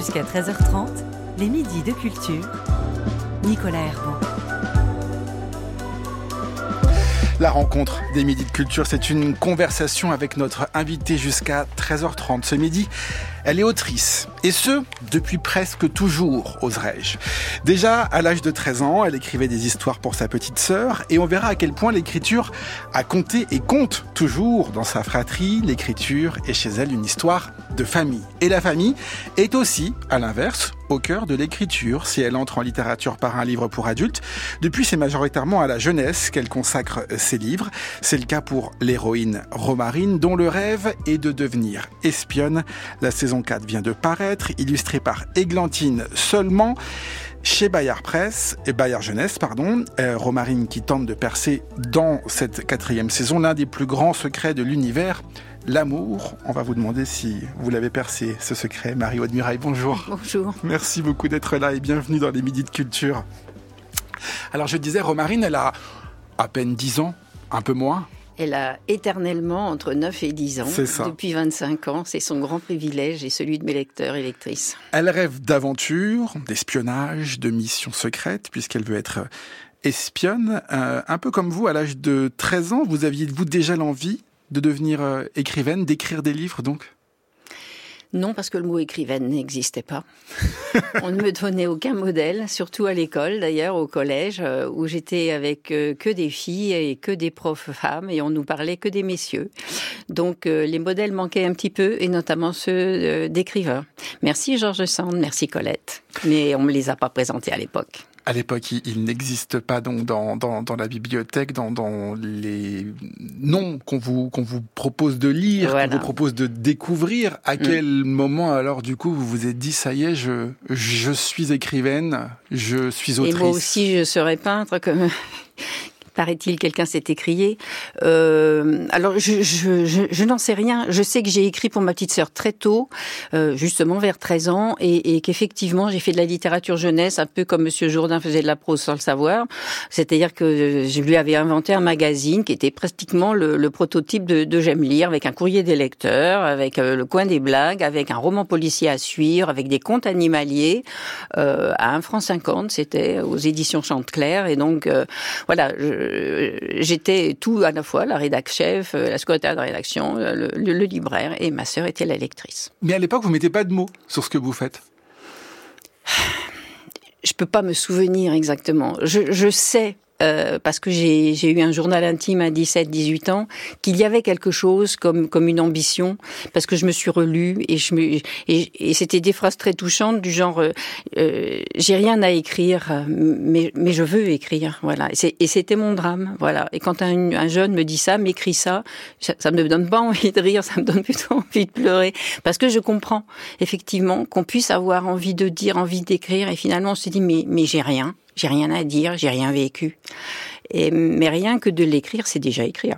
Jusqu'à 13h30, les midis de culture. Nicolas Herbeau. La rencontre des midis de culture, c'est une conversation avec notre invité jusqu'à 13h30 ce midi. Elle est autrice, et ce, depuis presque toujours, oserais-je. Déjà, à l'âge de 13 ans, elle écrivait des histoires pour sa petite sœur, et on verra à quel point l'écriture a compté et compte toujours dans sa fratrie. L'écriture est chez elle une histoire de famille. Et la famille est aussi, à l'inverse, au cœur de l'écriture. Si elle entre en littérature par un livre pour adultes, depuis c'est majoritairement à la jeunesse qu'elle consacre ses livres. C'est le cas pour l'héroïne Romarine, dont le rêve est de devenir espionne. La saison 4 vient de paraître, illustrée par Églantine seulement. Chez Bayard Presse et Bayard Jeunesse, pardon, euh, Romarine qui tente de percer dans cette quatrième saison l'un des plus grands secrets de l'univers, l'amour. On va vous demander si vous l'avez percé, ce secret. Marie-Aude Muraille, bonjour. Bonjour. Merci beaucoup d'être là et bienvenue dans les Midis de Culture. Alors je disais, Romarine, elle a à peine 10 ans, un peu moins. Elle a éternellement entre 9 et 10 ans. C'est ça. Depuis 25 ans. C'est son grand privilège et celui de mes lecteurs et lectrices. Elle rêve d'aventure, d'espionnage, de missions secrètes, puisqu'elle veut être espionne. Euh, un peu comme vous, à l'âge de 13 ans, vous aviez-vous déjà l'envie de devenir euh, écrivaine, d'écrire des livres donc? Non, parce que le mot écrivaine n'existait pas. On ne me donnait aucun modèle, surtout à l'école d'ailleurs, au collège, euh, où j'étais avec euh, que des filles et que des profs femmes, et on nous parlait que des messieurs. Donc euh, les modèles manquaient un petit peu, et notamment ceux d'écrivains. Merci Georges Sand, merci Colette. Mais on me les a pas présentés à l'époque. À l'époque, il, il n'existe pas donc dans, dans, dans la bibliothèque, dans, dans les noms qu'on vous, qu'on vous propose de lire, Voilà. qu'on vous propose de découvrir. À quel moment alors du coup vous vous êtes dit ça y est, je, je suis écrivaine, je suis Et autrice? moi aussi, je serais peintre, comme paraît-il, quelqu'un s'est écrié. Euh, alors, je, je, je, je n'en sais rien. Je sais que j'ai écrit pour ma petite sœur très tôt, euh, justement vers 13 ans, et, et qu'effectivement, j'ai fait de la littérature jeunesse, un peu comme Monsieur Jourdain faisait de la prose sans le savoir. C'est-à-dire que je lui avais inventé un magazine qui était pratiquement le, le prototype de, de J'aime lire, avec un courrier des lecteurs, avec euh, le coin des blagues, avec un roman policier à suivre, avec des contes animaliers, euh, à 1 franc 50, c'était aux éditions Chanteclair, et donc voilà, j'étais tout à la fois, la rédac chef, euh, la secrétaire de rédaction, euh, le, le- le libraire, et ma sœur était la lectrice. Mais à l'époque, vous mettez pas de mots sur ce que vous faites. Je peux pas me souvenir exactement. Je, je sais. Euh, parce que j'ai eu un journal intime à 17-18 ans, qu'il y avait quelque chose comme comme une ambition, parce que je me suis relue et et, c'était des phrases très touchantes du genre euh, euh, j'ai rien à écrire, mais mais je veux écrire, voilà. Et c'était mon drame, voilà. Et quand un, un jeune me dit ça, m'écrit ça, ça, ça me donne pas envie de rire, ça me donne plutôt envie de pleurer, parce que je comprends effectivement qu'on puisse avoir envie de dire, envie d'écrire, et finalement on se dit mais mais j'ai rien, j'ai rien à dire, j'ai rien vécu. Mais rien que de l'écrire, c'est déjà écrire.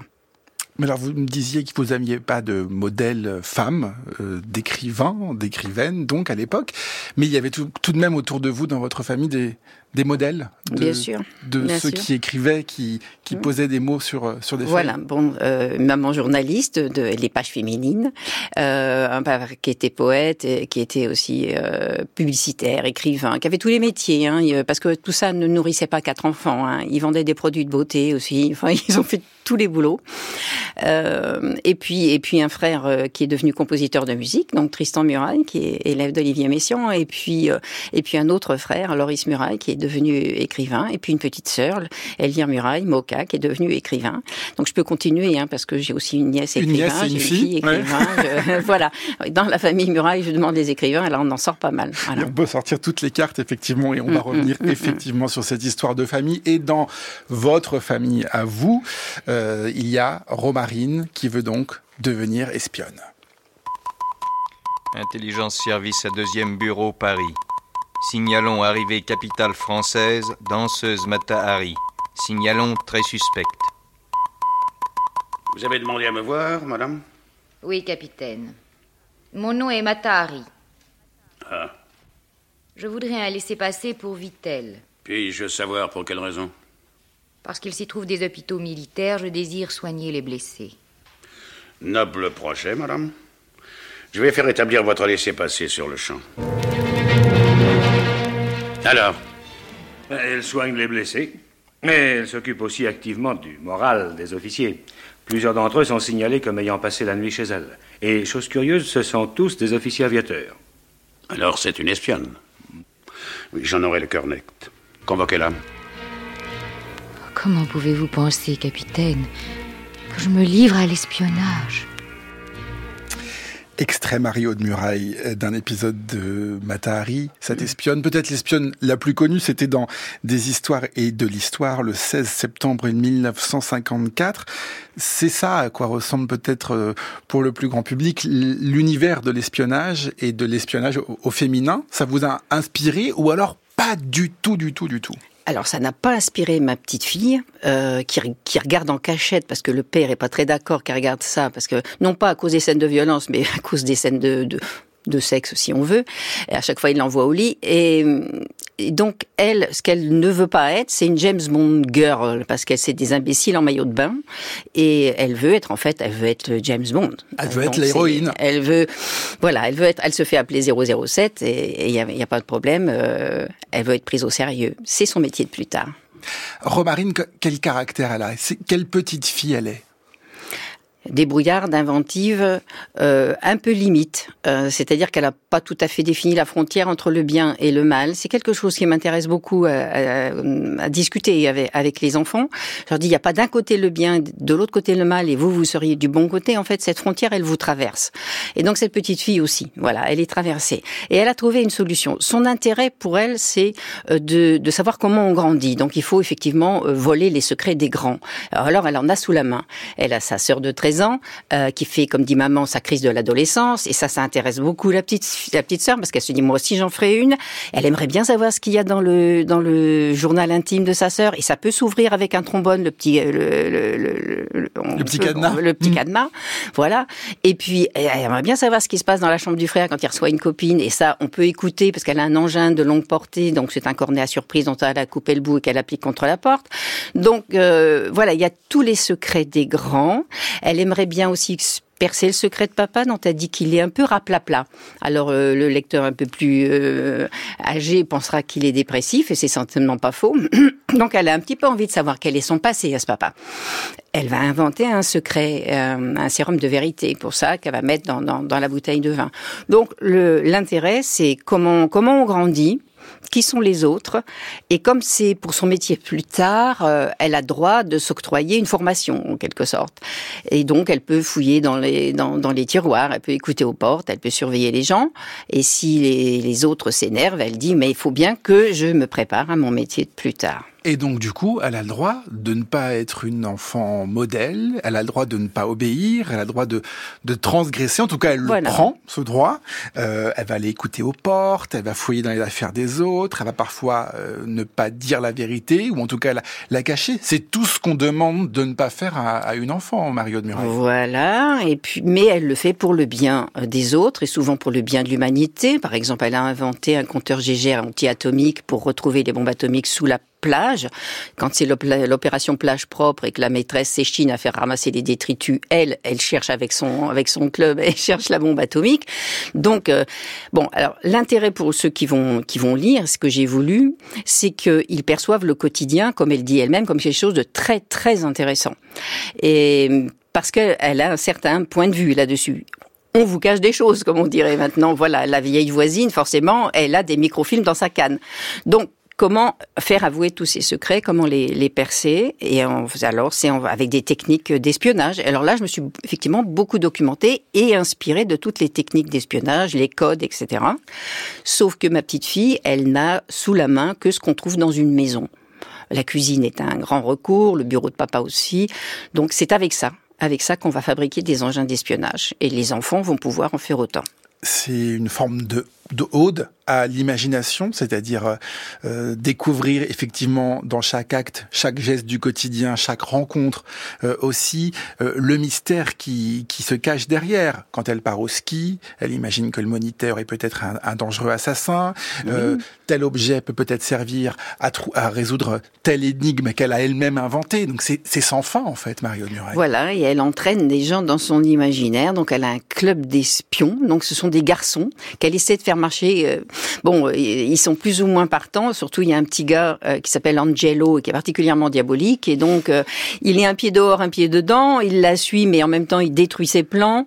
Mais alors, vous me disiez que vous n'aviez pas de modèle femme, euh, d'écrivain, d'écrivaine, donc à l'époque, mais il y avait tout de même autour de vous, dans votre famille, des, des modèles de, Bien sûr. de bien ceux sûr. qui écrivaient, qui, qui posaient des mots sur, euh, sur des Voilà, feuilles. bon, euh, maman journaliste de les pages féminines, euh, un père qui était poète, et qui était aussi euh, publicitaire, écrivain, qui avait tous les métiers, hein, parce que tout ça ne nourrissait pas quatre enfants. Hein, ils vendaient des produits de beauté aussi. Enfin, ils ont fait tous les boulots. Euh, et puis, et puis un frère euh, qui est devenu compositeur de musique, donc Tristan Muraille, qui est élève d'Olivier Messiaen, et puis, euh, et puis un autre frère, Loris Muraille, qui est devenu écrivain, et puis une petite sœur, Elvire Muraille, Moka, qui est devenue écrivain. Donc je peux continuer, hein, parce que j'ai aussi une nièce Une écrivain, nièce et j'ai une fille, ouais. écrivain. je- voilà. Dans la famille Muraille, je demande les écrivains, alors on en sort pas mal. Voilà. On peut sortir toutes les cartes, effectivement, et on va Mm, revenir mm, mm, effectivement sur cette histoire de famille. Et dans votre famille à vous, euh, il y a Romarine qui veut donc devenir espionne. Intelligence Service à deuxième bureau Paris. Signalons arrivée capitale française, danseuse Mata Hari. Signalons très suspecte. Vous avez demandé à me voir, madame Oui, capitaine. Mon nom est Matahari. Ah. Je voudrais un laissez-passer pour Vitel. Puis-je savoir pour quelle raison Parce qu'il s'y trouve des hôpitaux militaires, je désire soigner les blessés. Noble projet, madame. Je vais faire établir votre laissez-passer sur le champ. Alors Elle soigne les blessés, mais elle s'occupe aussi activement du moral des officiers. Plusieurs d'entre eux sont signalés comme ayant passé la nuit chez elle. Et, chose curieuse, ce sont tous des officiers aviateurs. Alors c'est une espionne. Oui, j'en aurai le cœur net. Convoquez-la. Comment pouvez-vous penser, capitaine, que je me livre à l'espionnage? Extrait Mario de Muraille euh, d'un épisode de Matahari, cette Mm. espionne. Peut-être l'espionne la plus connue, c'était dans Des histoires et de l'histoire le 16 septembre 1954. C'est ça à quoi ressemble peut-être euh, pour le plus grand public l'univers de l'espionnage et de l'espionnage au, au féminin. Ça vous a inspiré ou alors pas du tout, du tout, du tout? Alors ça n'a pas inspiré ma petite fille euh, qui, qui regarde en cachette parce que le père est pas très d'accord qu'elle regarde ça parce que non pas à cause des scènes de violence mais à cause des scènes de, de de sexe si on veut. Et à chaque fois, il l'envoie au lit. Et, et donc, elle, ce qu'elle ne veut pas être, c'est une James Bond girl, parce qu'elle c'est des imbéciles en maillot de bain. Et elle veut être, en fait, elle veut être James Bond. Elle veut Donc, être l'héroïne. Elle veut, voilà, elle veut être, elle se fait appeler 007 et il n'y a, y a pas de problème. euh, elle veut être prise au sérieux. C'est son métier de plus tard. Romarine, que- quel caractère elle a? Quelle petite fille elle est? Débrouillarde, inventive, euh, un peu limite. Euh, C'est-à-dire qu'elle n'a pas tout à fait défini la frontière entre le bien et le mal. C'est quelque chose qui m'intéresse beaucoup à, à- à discuter avec, avec les enfants. Je leur dis, il n'y a pas d'un côté le bien, de l'autre côté le mal, et vous, vous seriez du bon côté. En fait, cette frontière, elle vous traverse. Et donc, cette petite fille aussi, voilà, elle est traversée. Et elle a trouvé une solution. Son intérêt pour elle, c'est euh, de, de savoir comment on grandit. Donc, il faut effectivement euh, voler les secrets des grands. Alors, elle en a sous la main. Elle a sa sœur de 13 ans, euh, qui fait, comme dit maman, sa crise de l'adolescence. Et ça, ça intéresse beaucoup la petite, la petite sœur, parce qu'elle se dit, moi aussi, j'en ferai une. Elle aimerait bien savoir ce qu'il y a dans le, dans le journal intime de sa sœur. Et ça peut s'ouvrir avec un trombone, le petit, euh, le, le, le, le- petit peut- cadenas. Le petit Mm. cadenas. Voilà. Et puis, elle aimerait bien savoir ce qui se passe dans la chambre du frère quand il reçoit une copine. Et ça, on peut écouter parce qu'elle a un engin de longue portée. Donc, c'est un cornet à surprise dont elle a coupé le bout et qu'elle applique contre la porte. Donc, euh, voilà, il y a tous les secrets des grands. Elle aimerait bien aussi percer le secret de papa dont elle dit qu'il est un peu raplapla. Alors euh, le lecteur un peu plus euh, âgé pensera qu'il est dépressif et c'est certainement pas faux. Donc elle a un petit peu envie de savoir quel est son passé à ce papa. Elle va inventer un secret, euh, un sérum de vérité pour ça qu'elle va mettre dans, dans, dans la bouteille de vin. Donc l'intérêt c'est comment comment on grandit qui sont les autres. Et comme c'est pour son métier plus tard, euh, elle a droit de s'octroyer une formation, en quelque sorte. Et donc, elle peut fouiller dans les, dans, dans les tiroirs, elle peut écouter aux portes, elle peut surveiller les gens. Et si les, les autres s'énervent, elle dit, mais il faut bien que je me prépare à mon métier de plus tard. Et donc, du coup, elle a le droit de ne pas être une enfant modèle, elle a le droit de ne pas obéir, elle a le droit de, de transgresser. En tout cas, elle Voilà. le prend, ce droit. Euh, elle va aller écouter aux portes, elle va fouiller dans les affaires des autres, elle va parfois euh, ne pas dire la vérité, ou en tout cas la, la cacher. C'est tout ce qu'on demande de ne pas faire à, à une enfant, Mario de Muraille. Voilà, et puis, mais elle le fait pour le bien euh, des autres et souvent pour le bien de l'humanité. Par exemple, elle a inventé un compteur GGR anti-atomique pour retrouver les bombes atomiques sous la plage. Quand c'est l'op- l'opération plage propre et que la maîtresse s'échine à faire ramasser les détritus, elle, elle cherche avec son avec son club, elle cherche la bombe atomique. Donc euh, bon, alors l'intérêt pour ceux qui vont qui vont lire, ce que j'ai voulu, c'est qu'ils perçoivent le quotidien, comme elle dit elle-même, comme quelque chose de très très intéressant. Et parce qu'elle a un certain point de vue là-dessus. On vous cache des choses, comme on dirait maintenant. Voilà, la vieille voisine, forcément, elle a des microfilms dans sa canne. Donc, comment faire avouer tous ces secrets, comment les, percer, et alors c'est avec des techniques d'espionnage. Alors là, je me suis effectivement beaucoup documentée et inspirée de toutes les techniques d'espionnage, les codes, etc. Sauf que ma petite fille, elle n'a sous la main que ce qu'on trouve dans une maison. La cuisine est un grand recours, le bureau de papa aussi. Donc c'est avec ça, avec ça qu'on va fabriquer des engins d'espionnage. Et les enfants vont pouvoir en faire autant. C'est une forme de ode à l'imagination, c'est-à-dire euh, découvrir effectivement dans chaque acte, chaque geste du quotidien, chaque rencontre euh, aussi euh, le mystère qui, qui se cache derrière. Quand elle part au ski, elle imagine que le moniteur est peut-être un, un dangereux assassin, euh, tel objet peut peut-être servir à, à résoudre telle énigme qu'elle a elle-même inventée. Donc c'est c'est sans fin en fait, Mario Murray. Voilà, et elle entraîne des gens dans son imaginaire. Donc elle a un club d'espions. Donc ce sont des garçons qu'elle essaie de faire marcher. Euh, bon, ils sont plus ou moins partants. Surtout, il y a un petit gars euh, qui s'appelle Angelo qui est particulièrement diabolique. Et donc, euh, il est un pied dehors, un pied dedans. Il la suit, mais en même temps, il détruit ses plans.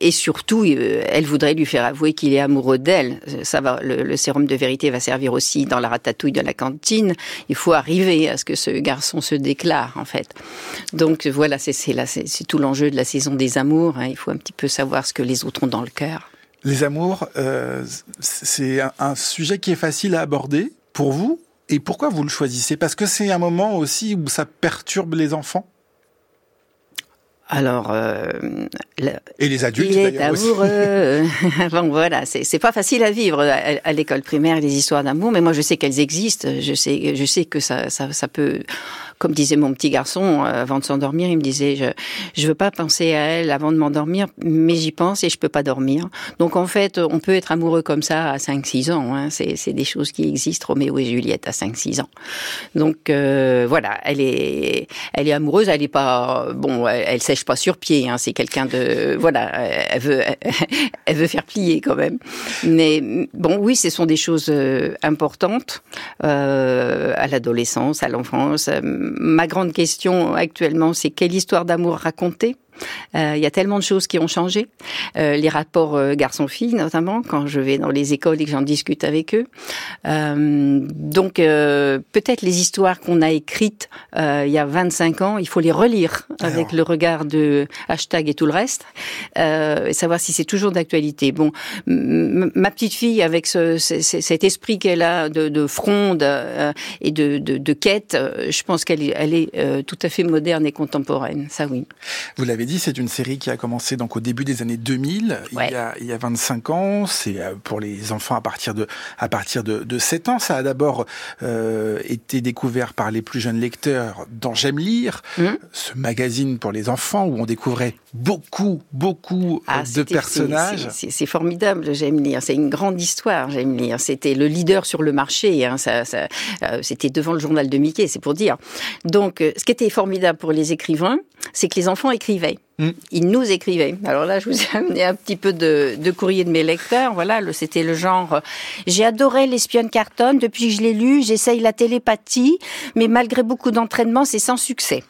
et surtout, elle voudrait lui faire avouer qu'il est amoureux d'elle. Ça va, le, sérum de vérité va servir aussi dans la ratatouille de la cantine. Il faut arriver à ce que ce garçon se déclare, en fait. Donc voilà, c'est tout l'enjeu de la saison des amours. Hein. Il faut un petit peu savoir ce que les autres ont dans le cœur. Les amours, euh, c'est un, sujet qui est facile à aborder pour vous. Et pourquoi vous le choisissez? Parce que c'est un moment aussi où ça perturbe les enfants alors, euh, et les adultes il est amoureux. bon, voilà, c'est pas facile à vivre à, l'école primaire les histoires d'amour, mais moi je sais qu'elles existent. Je sais, je sais que ça, ça, ça peut comme disait mon petit garçon euh, avant de s'endormir, il me disait je je veux pas penser à elle avant de m'endormir, mais j'y pense et je peux pas dormir. Donc en fait, on peut être amoureux comme ça à 5-6 ans. Hein. C'est des choses qui existent. Roméo et Juliette à 5-6 ans. Donc euh, voilà, elle est elle est amoureuse. Elle est pas bon, elle, sèche pas sur pied. Hein. C'est quelqu'un de voilà, elle veut elle veut faire plier quand même. Mais bon, oui, ce sont des choses euh, importantes euh, à l'adolescence, à l'enfance ma grande question actuellement, c'est quelle histoire d'amour raconter il y a tellement de choses qui ont changé. Euh, les rapports euh, garçon-fille, notamment, quand je vais dans les écoles et que j'en discute avec eux. donc, peut-être les histoires qu'on a écrites il y a 25 ans, il faut les relire avec le regard de hashtag et tout le reste, et savoir si c'est toujours d'actualité. Bon, ma petite fille, avec ce, cet esprit qu'elle a de, de fronde et de, de, de, quête, je pense qu'elle elle est tout à fait moderne et contemporaine. Ça, oui. Vous l'avez dit, c'est une série qui a commencé donc au début des années 2000, il, y a, il y a 25 ans. C'est euh, pour les enfants à partir de à partir de, de 7 ans. Ça a d'abord euh, été découvert par les plus jeunes lecteurs dans J'aime lire, mmh. ce magazine pour les enfants où on découvrait beaucoup beaucoup ah, de personnages. C'est formidable, J'aime lire. C'est une grande histoire, J'aime lire. C'était le leader sur le marché. Hein. Ça, ça euh, C'était devant le journal de Mickey, c'est pour dire. Donc, euh, ce qui était formidable pour les écrivains, c'est que les enfants écrivaient. Mm. Ils nous écrivaient. Alors là, je vous ai amené un petit peu de, de courrier de mes lecteurs. Voilà, c'était le genre. Euh, j'ai adoré l'espionne Carton. Depuis que je l'ai lu, j'essaye la télépathie, mais malgré beaucoup d'entraînement, c'est sans succès.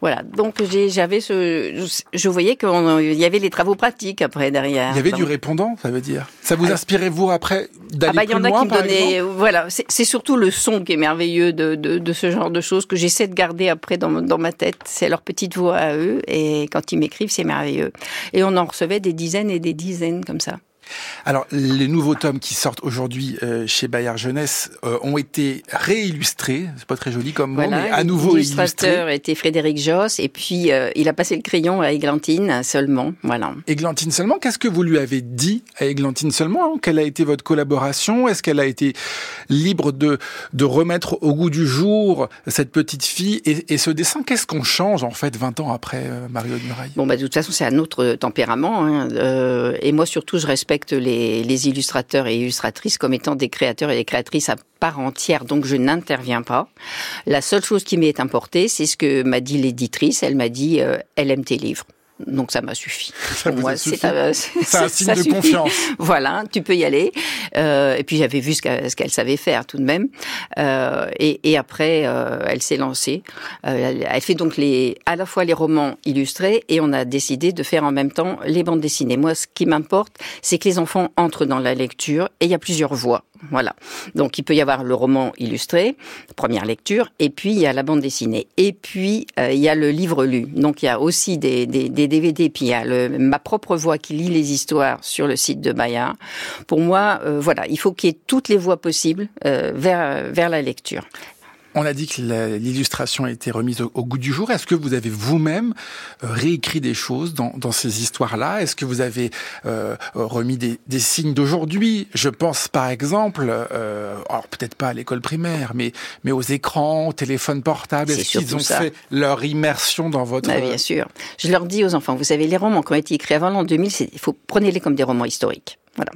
Voilà. Donc j'avais ce, je voyais qu'il y avait les travaux pratiques après derrière. Il y avait du répondant, ça veut dire? Ça vous ah. inspirait vous après d'aller ah bah, plus y en a qui me donnaient, voilà. C'est surtout le son qui est merveilleux de, de, de ce genre de choses que j'essaie de garder après dans, dans ma tête. C'est leur petite voix à eux et quand ils m'écrivent, c'est merveilleux. Et on en recevait des dizaines et des dizaines comme ça. Alors, les nouveaux tomes qui sortent aujourd'hui euh, chez Bayard Jeunesse euh, ont été réillustrés. C'est pas très joli comme mot, mais à nouveau illustrés. L'illustrateur était Frédéric Joss, et puis euh, il a passé le crayon à Églantine seulement. Voilà. Églantine seulement. Qu'est-ce que vous lui avez dit à Églantine seulement hein? Quelle a été votre collaboration? Est-ce qu'elle a été libre de de remettre au goût du jour cette petite fille et, et ce dessin? Qu'est-ce qu'on change en fait 20 ans après Mario de Muraille? Bon, bah de toute façon, c'est un autre tempérament, hein, et moi surtout, je respecte les, illustrateurs et illustratrices comme étant des créateurs et des créatrices à part entière, donc je n'interviens pas. La seule chose qui m'est importée, c'est ce que m'a dit l'éditrice. Elle m'a dit, euh, elle aime tes livres. Donc ça m'a suffi. Ça Pour moi, c'est un, signe de confiance. Voilà, tu peux y aller. Euh, et puis j'avais vu ce qu'elle savait faire tout de même. Euh, et, et, après, euh, elle s'est lancée. Elle fait donc les, à la fois les romans illustrés et on a décidé de faire en même temps les bandes dessinées. Moi, ce qui m'importe, c'est que les enfants entrent dans la lecture et il y a plusieurs voix. Voilà. Donc il peut y avoir le roman illustré, première lecture, et puis il y a la bande dessinée, et puis euh, il y a le livre lu. Donc il y a aussi des, des, des DVD, puis il y a le, ma propre voix qui lit les histoires sur le site de Bayard. Pour moi, euh, voilà, il faut qu'il y ait toutes les voix possibles euh, vers vers la lecture. On a dit que l'illustration a été remise au, goût du jour. Est-ce que vous avez vous-même euh, réécrit des choses dans, ces histoires-là? Est-ce que vous avez euh, remis des, signes d'aujourd'hui? Je pense par exemple, euh, alors peut-être pas à l'école primaire, mais, mais aux écrans, aux téléphones portables. Est-ce qu'ils ont fait leur immersion dans votre... Bah, bien sûr. Je leur dis aux enfants, vous savez, les romans qui ont été écrits avant l'an 2000, il faut prenez-les comme des romans historiques. Voilà.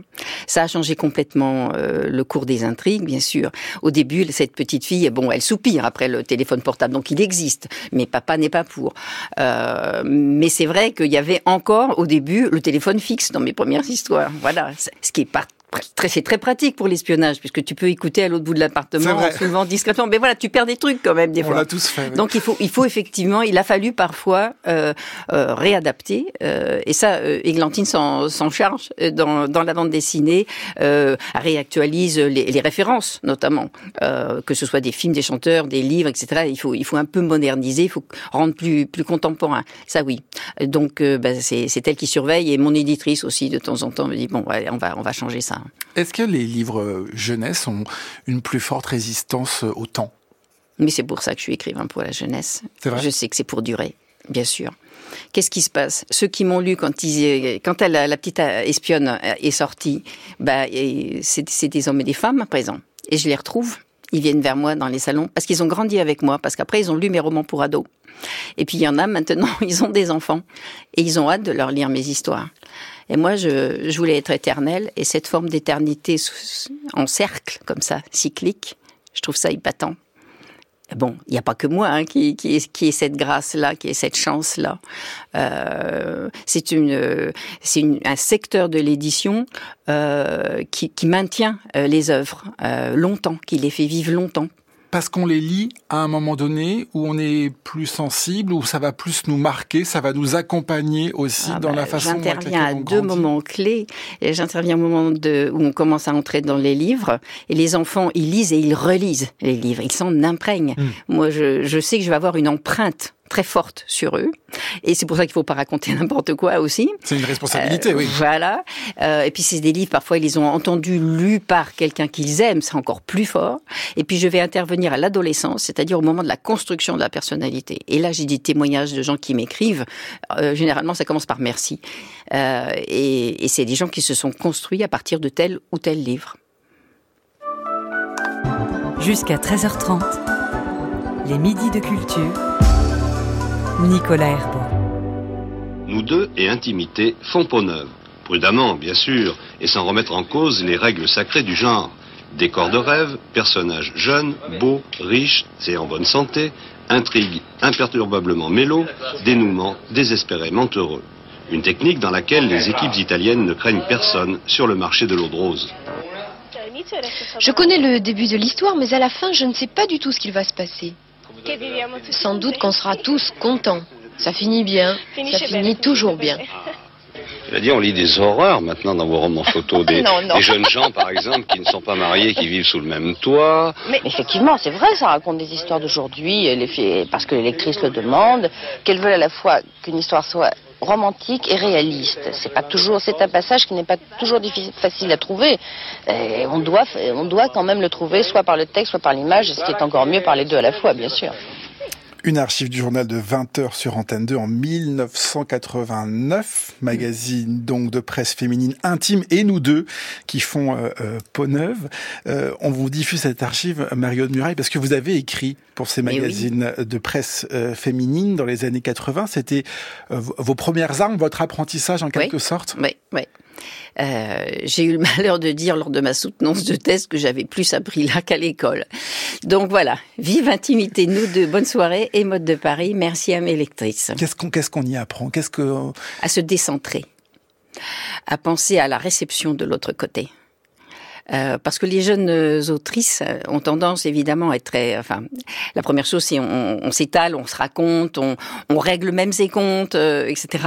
Ça a changé complètement euh, le cours des intrigues, bien sûr. Au début, cette petite fille, bon, elle soupire après le téléphone portable, donc il existe, mais papa n'est pas pour. Euh, mais c'est vrai qu'il y avait encore au début le téléphone fixe dans mes premières histoires. Voilà, ce qui est pas c'est très pratique pour l'espionnage puisque tu peux écouter à l'autre bout de l'appartement souvent discrètement. Mais voilà tu perds des trucs quand même des fois. on l'a tous fait donc il faut il faut effectivement il a fallu parfois euh, euh, réadapter euh, et ça euh, Églantine s'en charge euh, dans, dans la bande dessinée euh, réactualise les, les, références notamment euh, que ce soit des films des chanteurs des livres etc il faut il faut un peu moderniser il faut rendre plus plus contemporain. Ça oui. Donc bah, c'est elle qui surveille et mon éditrice aussi de temps en temps me dit bon ouais, on va on va changer ça est-ce que les livres jeunesse ont une plus forte résistance au temps? Mais c'est pour ça que je suis écrivain pour la jeunesse. Vrai? Je sais que c'est pour durer, bien sûr. Qu'est-ce qui se passe? Ceux qui m'ont lu quand, ils, quand elle, la petite espionne est sortie, bah, c'est des hommes et des femmes à présent. Et je les retrouve. Ils viennent vers moi dans les salons parce qu'ils ont grandi avec moi, parce qu'après ils ont lu mes romans pour ados. Et puis il y en a maintenant, ils ont des enfants et ils ont hâte de leur lire mes histoires. Et moi, je, voulais être éternelle, et cette forme d'éternité en cercle, comme ça, cyclique, je trouve ça épatant. Bon, il n'y a pas que moi hein, qui, qui, ait cette grâce-là, qui ait cette chance-là. Euh, c'est un secteur de l'édition euh, qui, maintient euh, les œuvres longtemps, qui les fait vivre longtemps parce qu'on les lit à un moment donné où on est plus sensible, où ça va plus nous marquer, ça va nous accompagner aussi ah dans la bah, façon dont J'interviens à deux moments clés. J'interviens au moment de, où on commence à entrer dans les livres et les enfants, ils lisent et ils relisent les livres. Ils s'en imprègnent. Hmm. Moi, je, je sais que je vais avoir une empreinte très forte sur eux. Et c'est pour ça qu'il faut pas raconter n'importe quoi aussi. C'est une responsabilité, euh, oui. Voilà. Euh, et puis c'est des livres, parfois ils les ont entendus lus par quelqu'un qu'ils aiment, c'est encore plus fort. Et puis je vais intervenir à l'adolescence, c'est-à-dire au moment de la construction de la personnalité. Et là j'ai des témoignages de gens qui m'écrivent. Euh, généralement ça commence par merci. Euh, et, et c'est des gens qui se sont construits à partir de tel ou tel livre. Jusqu'à 13h30, les midis de culture Nicolas Herbeau. Nous deux et intimité font peau neuve. Prudemment, bien sûr, et sans remettre en cause les règles sacrées du genre. Décor de rêve, personnages jeunes, beaux, riches et en bonne santé, intrigue imperturbablement mélo, dénouement désespérément heureux. Une technique dans laquelle les équipes italiennes ne craignent personne sur le marché de l'eau de rose. Je connais le début de l'histoire, mais à la fin, je ne sais pas du tout ce qu'il va se passer. Sans doute qu'on sera tous contents. Ça finit bien, ça finit toujours bien. Je veux dire, on lit des horreurs maintenant dans vos romans photos. Des, des, jeunes gens, par exemple, qui ne sont pas mariés, qui vivent sous le même toit. Mais effectivement, c'est vrai, ça raconte des histoires d'aujourd'hui, parce que les lectrices le demandent, qu'elles veulent à la fois qu'une histoire soit romantique et réaliste. C'est pas toujours, c'est un passage qui n'est pas toujours difficile, facile à trouver. On doit, on doit quand même le trouver soit par le texte, soit par l'image, ce qui est encore mieux par les deux à la fois, bien sûr. Une archive du journal de 20 heures sur Antenne 2 en 1989, magazine donc de presse féminine intime et nous deux qui font euh, euh, peau neuve. Euh, on vous diffuse cette archive, Mario de Muraille, parce que vous avez écrit pour ces magazines de presse euh, féminine dans les années 80. C'était euh, vos premières armes, votre apprentissage en quelque sorte? Oui, oui. Euh, j'ai eu le malheur de dire lors de ma soutenance de thèse que j'avais plus appris là qu'à l'école. Donc voilà, vive intimité, nous deux, bonne soirée et mode de Paris. Merci à mes lectrices. Qu'est-ce qu'on qu'est-ce qu'on y apprend? Qu'est-ce que à se décentrer, à penser à la réception de l'autre côté. Euh, parce que les jeunes autrices ont tendance évidemment à être très. Enfin, la première chose, c'est on, on s'étale, on se raconte, on, on, règle même ses comptes, euh, etc.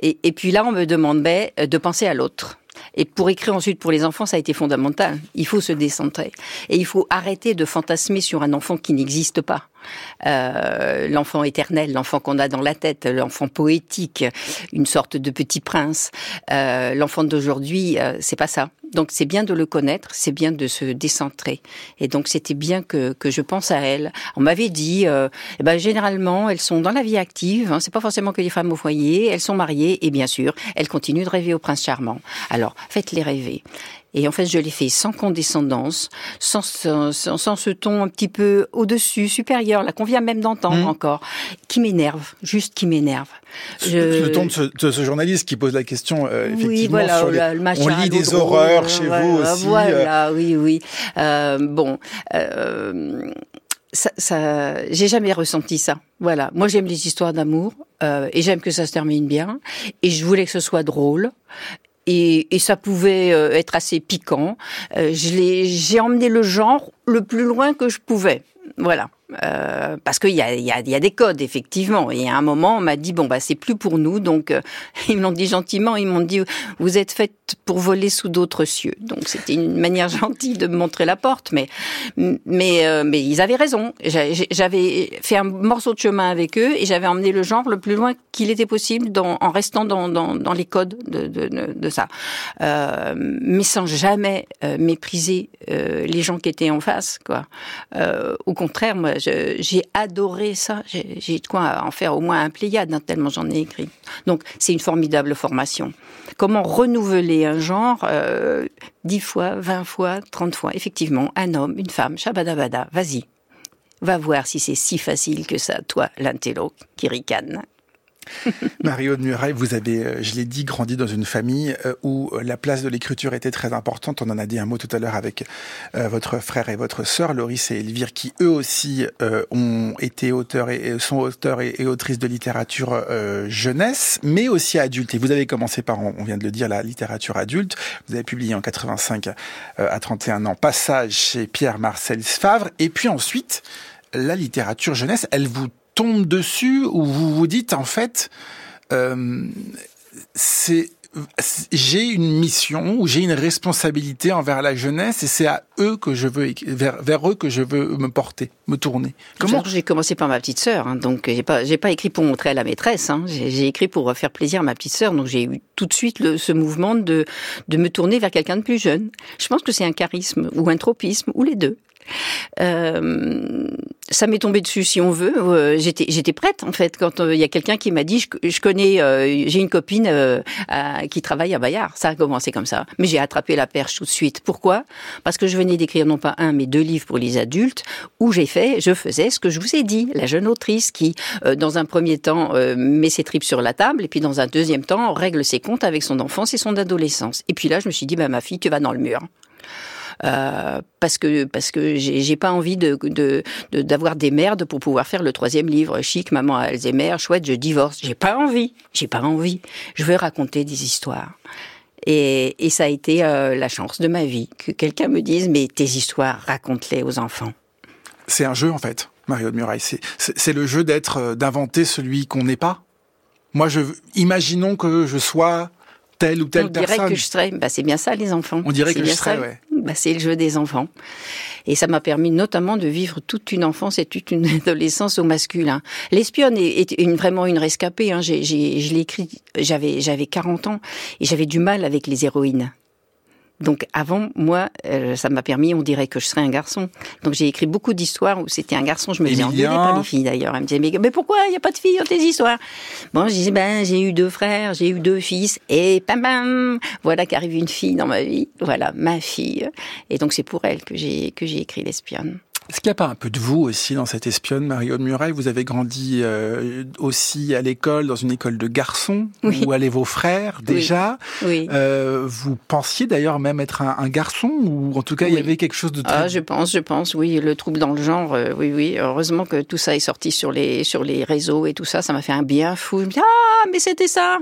Et, et, puis là, on me demandait de penser à l'autre. Et pour écrire ensuite pour les enfants, ça a été fondamental. Il faut se décentrer. Et il faut arrêter de fantasmer sur un enfant qui n'existe pas. Euh, l'enfant éternel, l'enfant qu'on a dans la tête, l'enfant poétique, une sorte de petit prince. Euh, l'enfant d'aujourd'hui, euh, c'est pas ça. Donc c'est bien de le connaître, c'est bien de se décentrer. Et donc c'était bien que, que je pense à elle. On m'avait dit, eh ben, généralement elles sont dans la vie active. Hein, c'est pas forcément que les femmes au foyer. Elles sont mariées et bien sûr elles continuent de rêver au prince charmant. Alors faites-les rêver. Et en fait, je l'ai fait sans condescendance, sans, sans, sans ce ton un petit peu au-dessus, supérieur, là qu'on vient même d'entendre Mmh. encore, qui m'énerve, juste qui m'énerve. Je- Le ton de ce, de ce journaliste qui pose la question, euh, effectivement, oui, voilà, sur les- le- on lit des horreurs chez voilà, vous aussi. euh, Voilà, oui, oui. Euh, bon, euh, ça, ça, j'ai jamais ressenti ça. Voilà, moi j'aime les histoires d'amour euh, et j'aime que ça se termine bien. Et je voulais que ce soit drôle. Et, et ça pouvait euh, être assez piquant. Euh, j'ai emmené le genre le plus loin que je pouvais. Voilà. Euh, parce qu'il y y, y a des codes, effectivement. Et à un moment, on m'a dit, bon, bah, c'est plus pour nous. Donc, euh, ils me l'ont dit gentiment. Ils m'ont dit, vous êtes faite pour voler sous d'autres cieux. Donc, c'était une manière gentille de me montrer la porte. Mais, mais, euh, mais ils avaient raison. J'a- J'avais fait un morceau de chemin avec eux et j'avais emmené le genre le plus loin qu'il était possible dans, en restant dans, dans, dans les codes de, de, de, de ça. Euh, mais sans jamais euh, mépriser les gens qui étaient en face, quoi. Au contraire, moi, j'ai adoré ça. J'ai de quoi en faire au moins un pléiade, hein, tellement j'en ai écrit. Donc, c'est une formidable formation. Comment renouveler un genre euh, dix fois, vingt fois, trente fois? Effectivement, un homme, une femme, shabadabada, vas-y. Va voir si c'est si facile que ça, toi, l'intello, qui ricane. Mario de Muraille, vous avez, euh, je l'ai dit, grandi dans une famille euh, où euh, la place de l'écriture était très importante. On en a dit un mot tout à l'heure avec votre frère et votre sœur, Loris et Elvire, qui eux aussi ont été auteurs et sont auteurs et, autrices de littérature jeunesse, mais aussi adulte. Et vous avez commencé par, on vient de le dire, la littérature adulte. Vous avez publié en 85 euh, à 31 ans Passage chez Pierre Marcel Favre, et puis ensuite la littérature jeunesse. Elle vous tombe dessus ou vous vous dites en fait euh, c'est j'ai une mission ou j'ai une responsabilité envers la jeunesse et c'est à eux que je veux vers, vers eux que je veux me porter, me tourner. Comment J'ai commencé par ma petite sœur, hein, donc j'ai pas j'ai pas écrit pour montrer à la maîtresse. Hein, j'ai j'ai écrit pour faire plaisir à ma petite sœur, donc j'ai eu tout de suite le, ce mouvement de de me tourner vers quelqu'un de plus jeune. Je pense que c'est un charisme ou un tropisme ou les deux. Euh, ça m'est tombé dessus si on veut. Euh, j'étais j'étais prête en fait quand euh, il y a quelqu'un qui m'a dit je, connais euh, j'ai une copine euh, qui travaille à Bayard. Ça a commencé comme ça. Mais j'ai attrapé la perche tout de suite. Pourquoi? Parce que je venais d'écrire non pas un mais deux livres pour les adultes où j'ai fait je faisais ce que je vous ai dit, la jeune autrice qui dans un premier temps met ses tripes sur la table et puis dans un deuxième temps règle ses comptes avec son enfance et son adolescence. Et puis là je me suis dit bah ma fille tu vas dans le mur. Euh, parce que parce que j'ai pas envie de de de- d'avoir des merdes pour pouvoir faire le troisième livre chic maman Alzheimer chouette je divorce j'ai pas envie j'ai pas envie je veux raconter des histoires et, et ça a été euh, la chance de ma vie que quelqu'un me dise mais tes histoires raconte-les aux enfants C'est un jeu en fait, Mario de Muraille. C'est le jeu d'être euh, d'inventer celui qu'on n'est pas. Moi, je imaginons que je sois telle ou telle on dirait personne. que je serais bah c'est bien ça les enfants On dirait que je serais, ça. ouais. Bah, c'est le jeu des enfants et ça m'a permis notamment de vivre toute une enfance et toute une adolescence au masculin. L'espionne est, vraiment une rescapée. Hein. J'ai, j'ai, je l'ai écrit, j'avais, j'avais 40 ans et j'avais du mal avec les héroïnes. Donc avant, moi, euh, ça m'a permis, on dirait que je serais un garçon. Donc j'ai écrit beaucoup d'histoires où c'était un garçon. Je me les filles d'ailleurs. Elles me disaient, mais, mais pourquoi il n'y a pas de filles dans tes histoires? Bon, je disais, ben j'ai eu deux frères, j'ai eu deux fils, et bam bam, voilà qu'arrive une fille dans ma vie. Voilà, ma fille. Et donc c'est pour elle que j'ai que j'ai écrit l'espionne. Est-ce qu'il n'y a pas un peu de vous aussi dans cette espionne, Mario de Muraille Vous avez grandi euh, aussi à l'école, dans une école de garçons, Oui. où allaient vos frères déjà. Oui. Euh, vous pensiez d'ailleurs même être un, un garçon, ou en tout cas il y avait quelque chose de très... Ah, je pense, je pense, oui, le trouble dans le genre, euh, oui, oui. Heureusement que tout ça est sorti sur les sur les réseaux et tout ça, ça m'a fait un bien fou. Je me dis ah, mais c'était ça.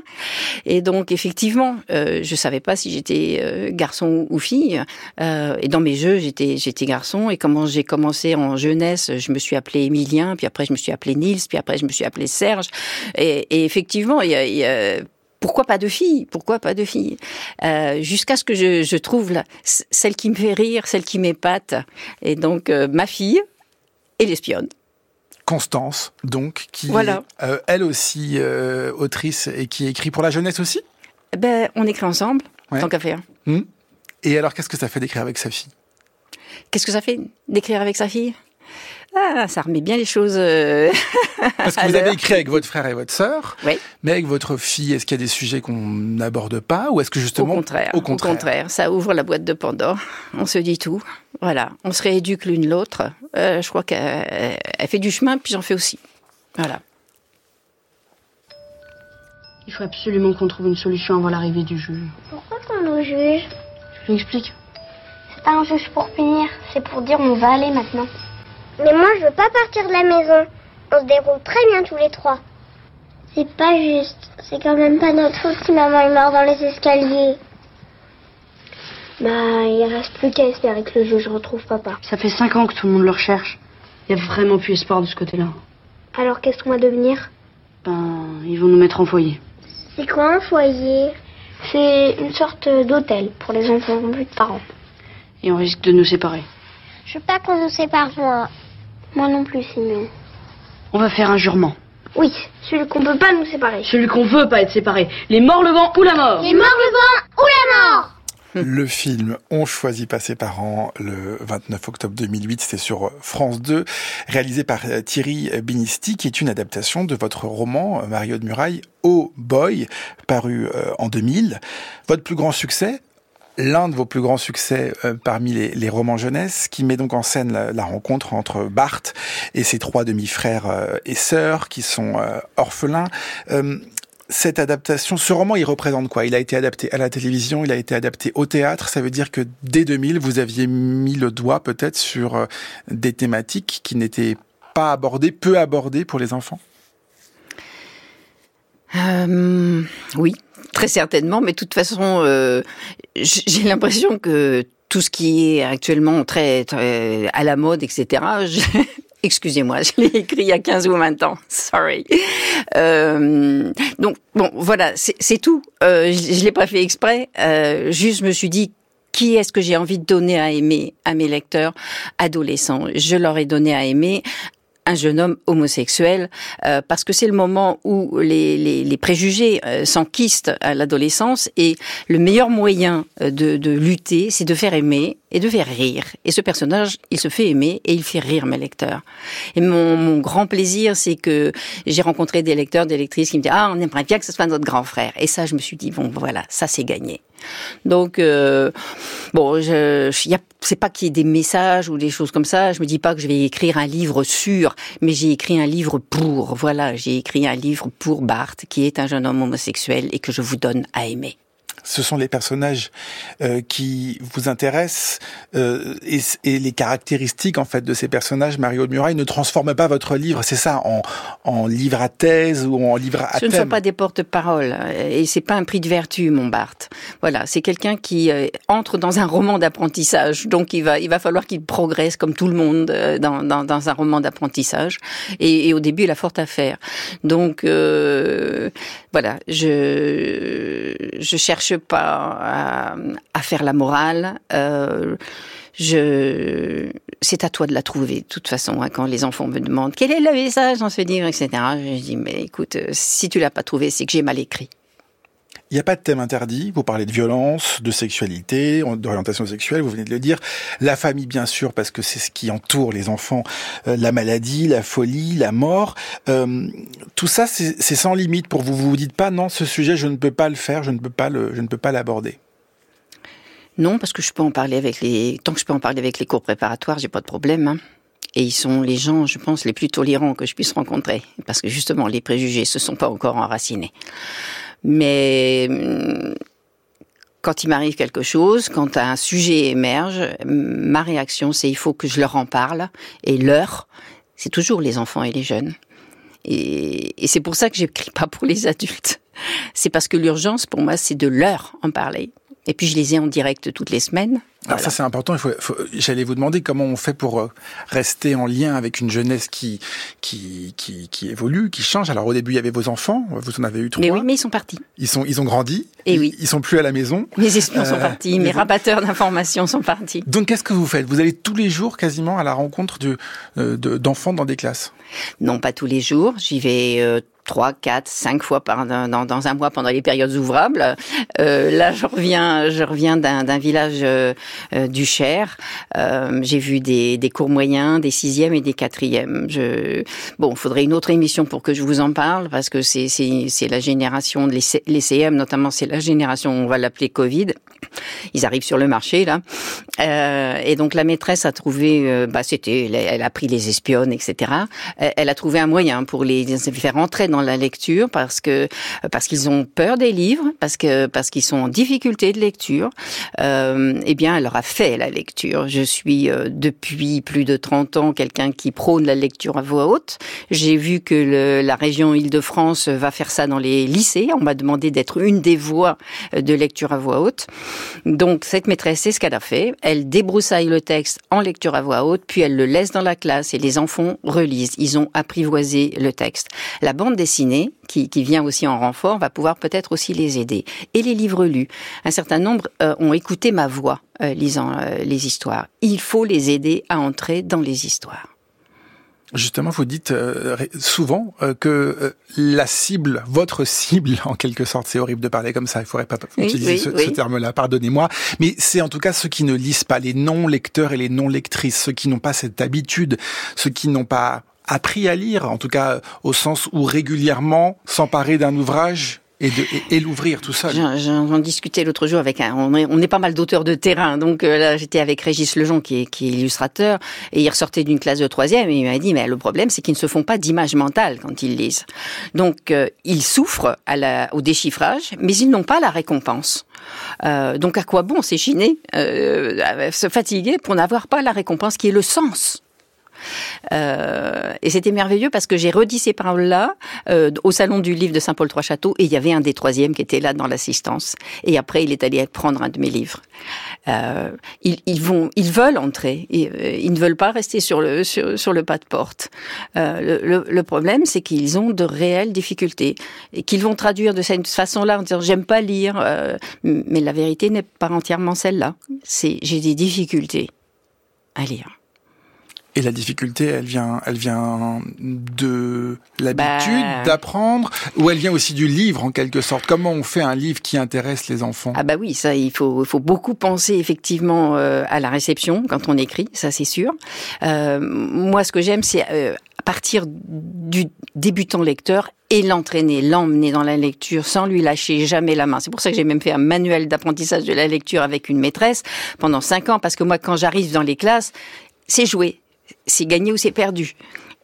Et donc effectivement, je savais pas si j'étais garçon ou fille. Et dans mes jeux, j'étais j'étais garçon. Et comment j'ai commencé en jeunesse, je me suis appelé Émilien, puis après je me suis appelé Nils, puis après je me suis appelé Serge. Et, et effectivement, il y a, il y a pourquoi pas de filles? Pourquoi pas de filles? Euh, Jusqu'à ce que je, je trouve la, celle qui me fait rire, celle qui m'épate. Et donc, euh, ma fille et l'espionne. Constance, donc, qui Voilà. est euh, elle aussi euh, autrice et qui écrit pour la jeunesse aussi? Ben, on écrit ensemble, Ouais. tant qu'à faire. Hmm et alors, qu'est-ce que ça fait d'écrire avec sa fille? Qu'est-ce que ça fait d'écrire avec sa fille? Ah, ça remet bien les choses. Euh, Parce que vous avez écrit avec votre frère et votre sœur, oui. mais avec votre fille, est-ce qu'il y a des sujets qu'on n'aborde pas ou est-ce que justement au contraire, au contraire, ça ouvre la boîte de Pandore. On se dit tout. Voilà, on se rééduque l'une l'autre. Euh, je crois qu'elle fait du chemin, puis j'en fais aussi. Voilà. Il faut absolument qu'on trouve une solution avant l'arrivée du juge. Pourquoi qu'on nous juge Je l'explique. C'est pas un juge pour punir, c'est pour dire on va aller maintenant. Mais moi je veux pas partir de la maison. On se déroule très bien tous les trois. C'est pas juste. C'est quand même pas notre faute si maman est morte dans les escaliers. Bah, il reste plus qu'à espérer que le juge retrouve papa. Ça fait cinq ans que tout le monde le recherche. Il y a vraiment plus espoir de ce côté-là. Alors qu'est-ce qu'on va devenir? Ben, ils vont nous mettre en foyer. C'est quoi un foyer? C'est une sorte d'hôtel pour les enfants plus de parents. Et on risque de nous séparer. Je veux pas qu'on nous sépare, moi. Moi non plus, Simon. On va faire un jurement. Oui, celui qu'on peut pas nous séparer. Celui qu'on veut pas être séparé. Les morts, le vent ou la mort. Les morts, le vent ou la mort. Le film On choisit pas ses parents le 29 octobre 2008, c'était sur France 2, réalisé par Thierry Binisti, qui est une adaptation de votre roman Mario de Muraille, Oh Boy, paru euh, en 2000. Votre plus grand succès, l'un de vos plus grands succès euh, parmi les, romans jeunesse, qui met donc en scène la, rencontre entre Bart et ses trois demi-frères euh, et sœurs qui sont orphelins cette adaptation, ce roman, il représente quoi? Il a été adapté à la télévision, il a été adapté au théâtre. Ça veut dire que dès 2000, vous aviez mis le doigt peut-être sur euh, des thématiques qui n'étaient pas abordées, peu abordées pour les enfants? Euh, oui, très certainement. Mais de toute façon, euh, j'ai l'impression que tout ce qui est actuellement très, très à la mode, etc. Excusez-moi, je l'ai écrit il y a 15 ou 20 ans. Sorry. Euh, donc, bon, voilà, c'est tout. Euh, je ne l'ai pas fait exprès. Euh, juste, je me suis dit, qui est-ce que j'ai envie de donner à aimer à mes lecteurs adolescents? Je leur ai donné à aimer un jeune homme homosexuel, euh, parce que c'est le moment où les, les, les préjugés euh, s'enquistent à l'adolescence et le meilleur moyen euh, de, de lutter, c'est de faire aimer et de faire rire. Et ce personnage, il se fait aimer et il fait rire mes lecteurs. Et mon, mon grand plaisir, c'est que j'ai rencontré des lecteurs, des lectrices qui me disent ah on aimerait bien que ce soit notre grand frère. Et ça, je me suis dit bon voilà, ça c'est gagné. Donc euh, bon, je, je c'est pas qu'il y ait des messages ou des choses comme ça. Je me dis pas que je vais écrire un livre sur, mais j'ai écrit un livre pour. Voilà, j'ai écrit un livre pour Bart, qui est un jeune homme homosexuel et que je vous donne à aimer ce sont les personnages euh, qui vous intéressent euh, et, et, les caractéristiques en fait de ces personnages. Mario de Muraille ne transforme pas votre livre, c'est ça, en, en, livre à thèse ou en livre à Ce ne sont pas des porte-paroles et c'est pas un prix de vertu, mon Barthes. Voilà, c'est quelqu'un qui euh, entre dans un roman d'apprentissage, donc il va il va falloir qu'il progresse comme tout le monde euh, dans, dans, dans un roman d'apprentissage. Et, et, au début, il a fort à faire. Donc euh, voilà, je je cherche pas à, faire la morale. Euh, je, c'est à toi de la trouver. De toute façon, hein, quand les enfants me demandent quel est le message dans ce livre, etc., je dis mais écoute, euh, si tu l'as pas trouvé, c'est que j'ai mal écrit. Il n'y a pas de thème interdit. Vous parlez de violence, de sexualité, d'orientation sexuelle, vous venez de le dire. La famille, bien sûr, parce que c'est ce qui entoure les enfants. Euh, la maladie, la folie, la mort. Euh, tout ça, c'est sans limite pour vous. Vous vous dites pas, non, ce sujet, je ne peux pas le faire, je ne peux pas le, je ne peux pas l'aborder. Non, parce que je peux en parler avec les, tant que je peux en parler avec les cours préparatoires, j'ai pas de problème. Hein. Et ils sont les gens, je pense, les plus tolérants que je puisse rencontrer. Parce que justement, les préjugés se sont pas encore enracinés. Mais hum, quand il m'arrive quelque chose, quand un sujet émerge, ma réaction, c'est il faut que je leur en parle. Et leur, c'est toujours les enfants et les jeunes. Et, et c'est pour ça que j'écris pas pour les adultes. C'est parce que l'urgence, pour moi, c'est de leur en parler. Et puis je les ai en direct toutes les semaines. Alors ça c'est important. Il faut, faut J'allais vous demander comment on fait pour euh, rester en lien avec une jeunesse qui, qui qui qui évolue, qui change. Alors au début il y avait vos enfants, vous en avez eu trois. Mais oui, mais ils sont partis. Ils sont ils ont grandi. Et ils, oui. Ils sont plus à la maison. Mes espions euh, sont partis. Mes rabatteurs d'informations sont partis. Donc qu'est-ce que vous faites? Vous allez tous les jours quasiment à la rencontre de, euh, d'enfants dans des classes? Non, pas tous les jours. J'y vais. Euh, trois, quatre, cinq fois par, dans, dans, un mois pendant les périodes ouvrables. Euh, là, je reviens, je reviens d'un village euh, euh, du Cher. Euh, J'ai vu des, des, cours moyens, des sixièmes et des quatrièmes. Je... Bon, faudrait une autre émission pour que je vous en parle parce que c'est la génération, les, les CM notamment, c'est la génération, on va l'appeler Covid. Ils arrivent sur le marché là, euh, et donc la maîtresse a trouvé, bah c'était, elle a pris les espionnes, etc. Elle a trouvé un moyen pour les faire entrer dans la lecture parce que parce qu'ils ont peur des livres, parce que parce qu'ils sont en difficulté de lecture. Euh, eh bien, elle leur a fait la lecture. Je suis euh, depuis plus de 30 ans quelqu'un qui prône la lecture à voix haute. J'ai vu que le, la région Île-de-France va faire ça dans les lycées. On m'a demandé d'être une des voix de lecture à voix haute. Donc cette maîtresse, c'est ce qu'elle a fait. Elle débroussaille le texte en lecture à voix haute, puis elle le laisse dans la classe et les enfants relisent. Ils ont apprivoisé le texte. La bande dessinée, qui, qui vient aussi en renfort, va pouvoir peut-être aussi les aider. Et les livres lus. Un certain nombre euh, ont écouté ma voix euh, lisant euh, les histoires. Il faut les aider à entrer dans les histoires. Justement, vous dites souvent que la cible, votre cible, en quelque sorte, c'est horrible de parler comme ça, il faudrait pas utiliser ce, ce terme-là, pardonnez-moi, mais c'est en tout cas ceux qui ne lisent pas, les non-lecteurs et les non-lectrices, ceux qui n'ont pas cette habitude, ceux qui n'ont pas appris à lire, en tout cas au sens où régulièrement s'emparer d'un ouvrage et, et, l'ouvrir tout seul. J'en discutais l'autre jour avec un, on est, on pas mal d'auteurs de terrain, donc euh, là j'étais avec Régis Lejon qui est, qui est illustrateur et il ressortait d'une classe de troisième et il m'a dit mais le problème c'est qu'ils ne se font pas d'image mentale quand ils lisent, donc euh, ils souffrent à la, au déchiffrage mais ils n'ont pas la récompense. Euh, donc à quoi bon s'échiner, euh, se fatiguer pour n'avoir pas la récompense qui est le sens euh, et c'était merveilleux parce que j'ai redit ces paroles-là euh, au salon du livre de Saint-Paul-Trois-Châteaux et il y avait un des troisièmes qui était là dans l'assistance. Et après, il est allé prendre un de mes livres. Euh, ils, ils, vont, ils veulent entrer. Ils, euh, ne veulent pas rester sur le sur, le pas de porte. Euh, le, le, problème, c'est qu'ils ont de réelles difficultés et qu'ils vont traduire de cette façon-là en disant j'aime pas lire. Euh, mais la vérité n'est pas entièrement celle-là. C'est j'ai des difficultés à lire. Et la difficulté, elle vient, elle vient de l'habitude bah... d'apprendre, ou elle vient aussi du livre en quelque sorte. Comment on fait un livre qui intéresse les enfants? Ah bah oui, ça, il faut, il faut beaucoup penser effectivement euh, à la réception quand on écrit, ça c'est sûr. Euh, moi, ce que j'aime, c'est euh, partir du débutant lecteur et l'entraîner, l'emmener dans la lecture sans lui lâcher jamais la main. C'est pour ça que j'ai même fait un manuel d'apprentissage de la lecture avec une maîtresse pendant cinq ans, parce que moi, quand j'arrive dans les classes, c'est jouer c'est gagné ou c'est perdu.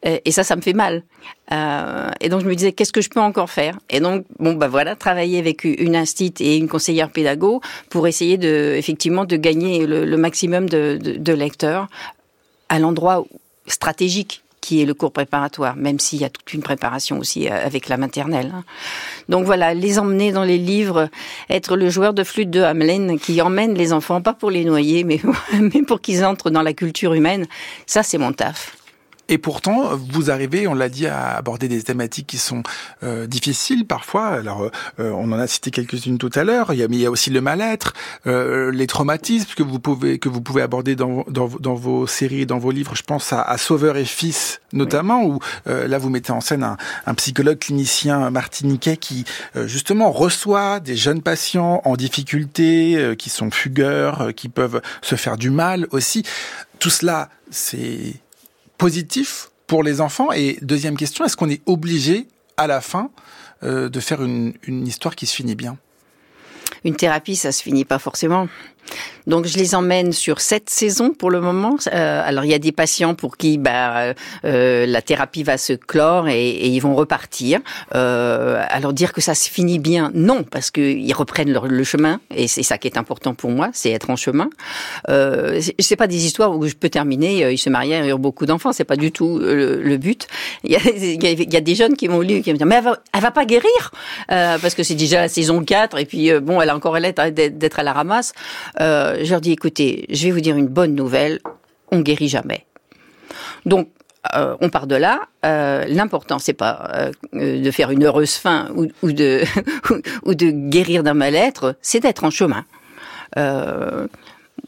Euh, et ça, ça me fait mal. Euh, et donc je me disais, qu'est-ce que je peux encore faire? Et donc, bon, bah voilà, travailler avec une instite et une conseillère pédago pour essayer de, effectivement, de gagner le, maximum de lecteurs à l'endroit stratégique qui est le cours préparatoire, même s'il y a toute une préparation aussi euh, avec la maternelle. Hein. Donc voilà, les emmener dans les livres, être le joueur de flûte de Hamelin qui emmène les enfants, pas pour les noyer, mais, mais pour qu'ils entrent dans la culture humaine, ça c'est mon taf. Et pourtant, vous arrivez, on l'a dit, à aborder des thématiques qui sont euh, difficiles parfois. Alors, euh, on en a cité quelques-unes tout à l'heure. Il y a, mais il y a aussi le mal-être, euh, les traumatismes que vous pouvez que vous pouvez aborder dans, dans, vos séries, dans vos livres. Je pense à, à Sauveur et Fils notamment, oui. où euh, là vous mettez en scène un, un psychologue clinicien martiniquais qui euh, justement reçoit des jeunes patients en difficulté, euh, qui sont fugueurs, qui peuvent se faire du mal aussi. Tout cela, c'est positif pour les enfants Et deuxième question, est-ce qu'on est obligé à la fin euh, de faire une, une histoire qui se finit bien? Une thérapie, ça se finit pas forcément. Donc je les emmène sur sept saisons pour le moment. Euh, alors il y a des patients pour qui bah, euh, la thérapie va se clore et, et ils vont repartir. Euh, alors dire que ça se finit bien, non, parce qu'ils reprennent leur, le chemin et c'est ça qui est important pour moi, c'est être en chemin. Euh, c'est pas des histoires où je peux terminer, euh, ils se marient, ils ont beaucoup d'enfants, c'est pas du tout le, le but. Il y, a, il, y a, des jeunes qui m'ont lu qui me disent mais elle va, elle va pas guérir euh, parce que c'est déjà la saison 4 et puis bon elle a encore elle d'être à la ramasse. Euh, je leur dis écoutez, je vais vous dire une bonne nouvelle, on guérit jamais. Donc euh, on part de là. Euh, L'important, c'est pas euh, de faire une heureuse fin ou, ou de ou de guérir d'un mal-être, c'est d'être en chemin. Euh,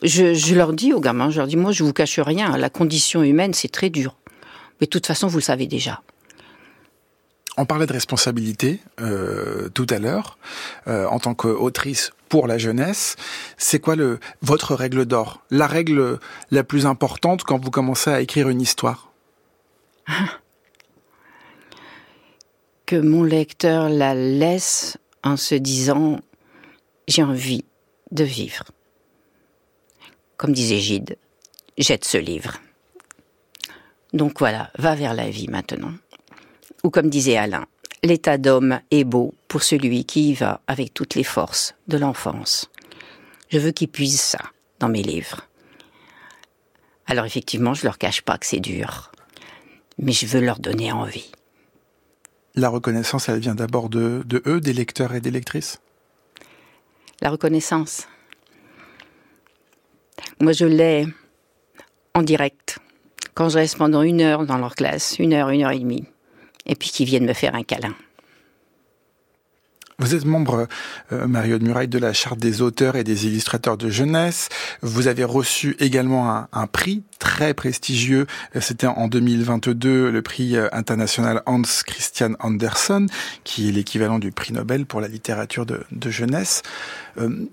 je, je, leur dis aux gamins, je leur dis moi, je vous cache rien. La condition humaine, c'est très dur. Mais de toute façon, vous le savez déjà. On parlait de responsabilité euh, tout à l'heure euh, en tant qu'autrice pour la jeunesse. C'est quoi le votre règle d'or? La règle la plus importante quand vous commencez à écrire une histoire? Que mon lecteur la laisse en se disant j'ai envie de vivre. Comme disait Gide, jette ce livre. Donc voilà, va vers la vie maintenant. Ou comme disait Alain, l'état d'homme est beau pour celui qui y va avec toutes les forces de l'enfance. Je veux qu'ils puisent ça dans mes livres. Alors effectivement, je leur cache pas que c'est dur, mais je veux leur donner envie. La reconnaissance, elle vient d'abord de, de eux, des lecteurs et des lectrices? La reconnaissance. Moi, je l'ai en direct, quand je reste pendant une heure dans leur classe, une heure, une heure et demie et puis qui viennent me faire un câlin. Vous êtes membre, euh, Mario de Muraille, de la Charte des auteurs et des illustrateurs de jeunesse. Vous avez reçu également un, prix très prestigieux. C'était en 2022 le prix euh, international Hans Christian Andersen, qui est l'équivalent du prix Nobel pour la littérature de, jeunesse. Euh,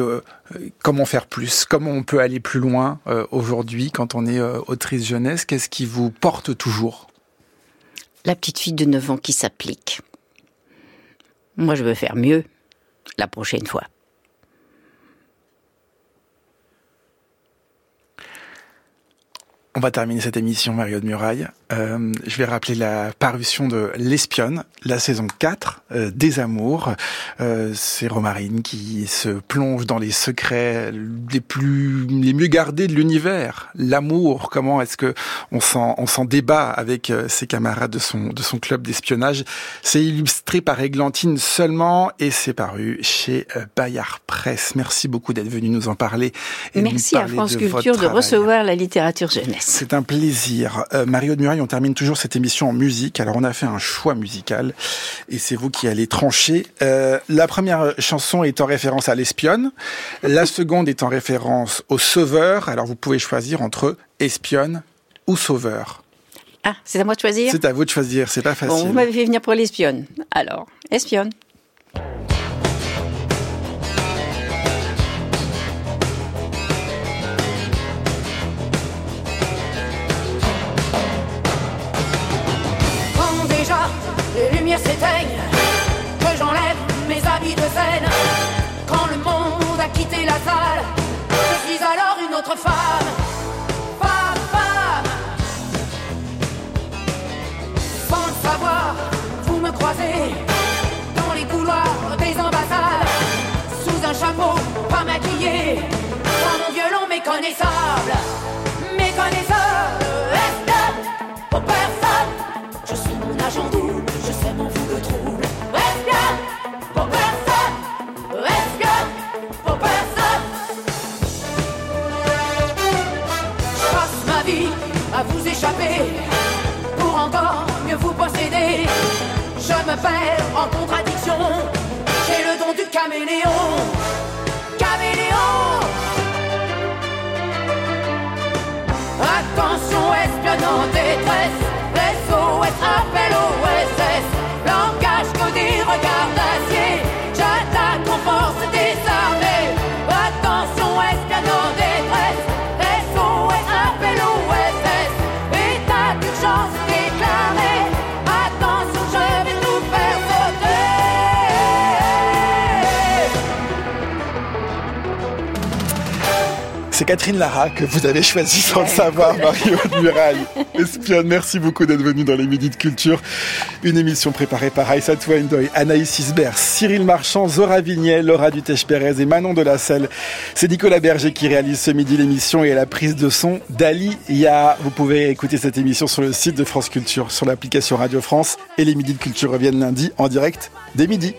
euh, comment faire plus? Comment on peut aller plus loin aujourd'hui quand on est autrice jeunesse? Qu'est-ce qui vous porte toujours? La petite fille de 9 ans qui s'applique. Moi, je veux faire mieux la prochaine fois. On va terminer cette émission, Mario de Muraille. Euh, je vais rappeler la parution de L'Espionne, la saison 4 euh, des Amours. Euh, c'est Romarine qui se plonge dans les secrets les plus, les mieux gardés de l'univers. L'amour, comment est-ce que on s'en, on s'en débat avec euh, ses camarades de son, de son club d'espionnage. C'est illustré par Églantine seulement et c'est paru chez euh, Bayard Presse. Merci beaucoup d'être venu nous en parler. Et Merci à France Culture de recevoir la littérature jeunesse. C'est un plaisir. Mario de On termine toujours cette émission en musique. Alors on a fait un choix musical et c'est vous qui allez trancher. Euh, la première chanson est en référence à l'espionne. La seconde est en référence au sauveur. Alors vous pouvez choisir entre espionne ou sauveur. Ah, c'est à moi de choisir? C'est à vous de choisir, c'est pas facile. Bon, vous m'avez fait venir pour l'espionne. Alors, espionne. Femme. Femme, femme. Sans le savoir, vous me croisez dans les couloirs des ambassades, sous un chapeau pas maquillé, dans mon violon méconnaissable, méconnaissable. Est pour personne, je suis mon agent double. Je sème en En contradiction. J'ai le don du caméléon. Caméléon. Attention, espionne en détresse. SOS, appel au C'est Catherine Lara que vous avez choisi sans le savoir, Mario de Muraille. Espionne, merci beaucoup d'être venu dans les Midis de Culture. Une émission préparée par Aïssa Wendoy, Anaïs Isbert, Cyril Marchand, Zora Vignet, Laura Dutèche-Pérez et Manon de la Selle. C'est Nicolas Berger qui réalise ce midi l'émission et à la prise de son d'Ali Ya. Vous pouvez écouter cette émission sur le site de France Culture, sur l'application Radio France et les Midis de Culture reviennent lundi en direct dès midi.